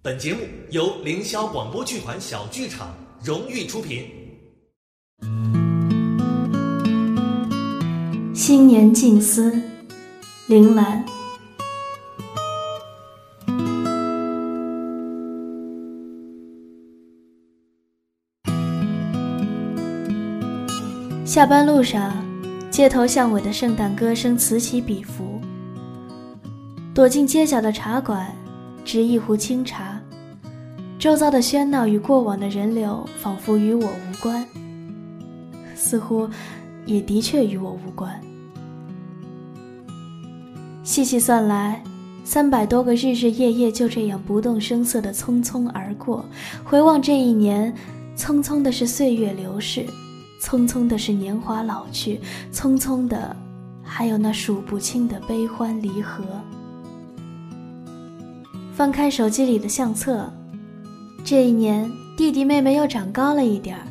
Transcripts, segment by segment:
本节目由凌霄广播剧团小剧场荣誉出品。新年静思，铃兰。下班路上，街头巷尾的圣诞歌声此起彼伏。躲进街角的茶馆，执一壶清茶。周遭的喧闹与过往的人流，仿佛与我无关，似乎也的确与我无关。细细算来，三百多个日日夜夜就这样不动声色的匆匆而过。回望这一年，匆匆的是岁月流逝。匆匆的是年华老去，匆匆的还有那数不清的悲欢离合。翻开手机里的相册，这一年弟弟妹妹又长高了一点儿，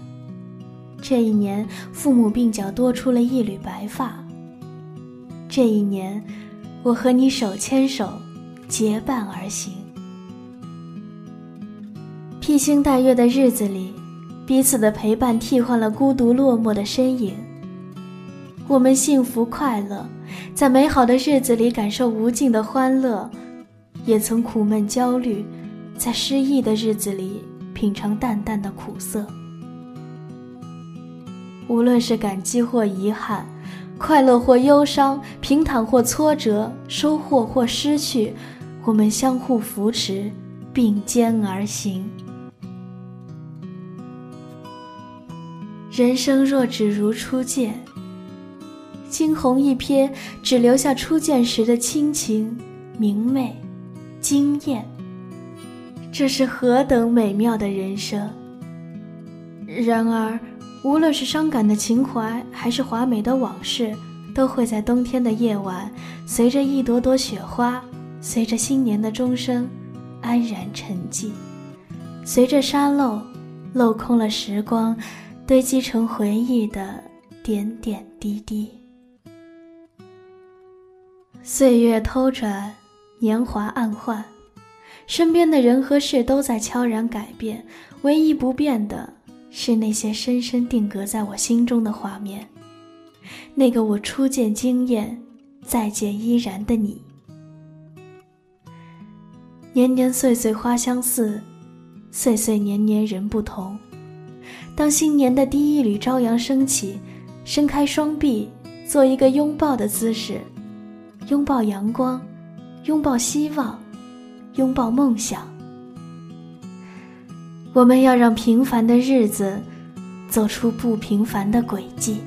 这一年父母鬓角多出了一缕白发，这一年我和你手牵手结伴而行。披星戴月的日子里。彼此的陪伴替换了孤独落寞的身影。我们幸福快乐，在美好的日子里感受无尽的欢乐，也曾苦闷焦虑，在失意的日子里品尝淡淡的苦涩。无论是感激或遗憾，快乐或忧伤，平坦或挫折，收获或失去，我们相互扶持，并肩而行。人生若只如初见，惊鸿一瞥，只留下初见时的清情、明媚、惊艳。这是何等美妙的人生！然而，无论是伤感的情怀，还是华美的往事，都会在冬天的夜晚，随着一朵朵雪花，随着新年的钟声，安然沉寂。随着沙漏，镂空了时光。堆积成回忆的点点滴滴，岁月偷转，年华暗换，身边的人和事都在悄然改变，唯一不变的是那些深深定格在我心中的画面，那个我初见惊艳，再见依然的你。年年岁岁花相似，岁岁年年人不同。当新年的第一缕朝阳升起，伸开双臂，做一个拥抱的姿势，拥抱阳光，拥抱希望，拥抱梦想。我们要让平凡的日子，走出不平凡的轨迹。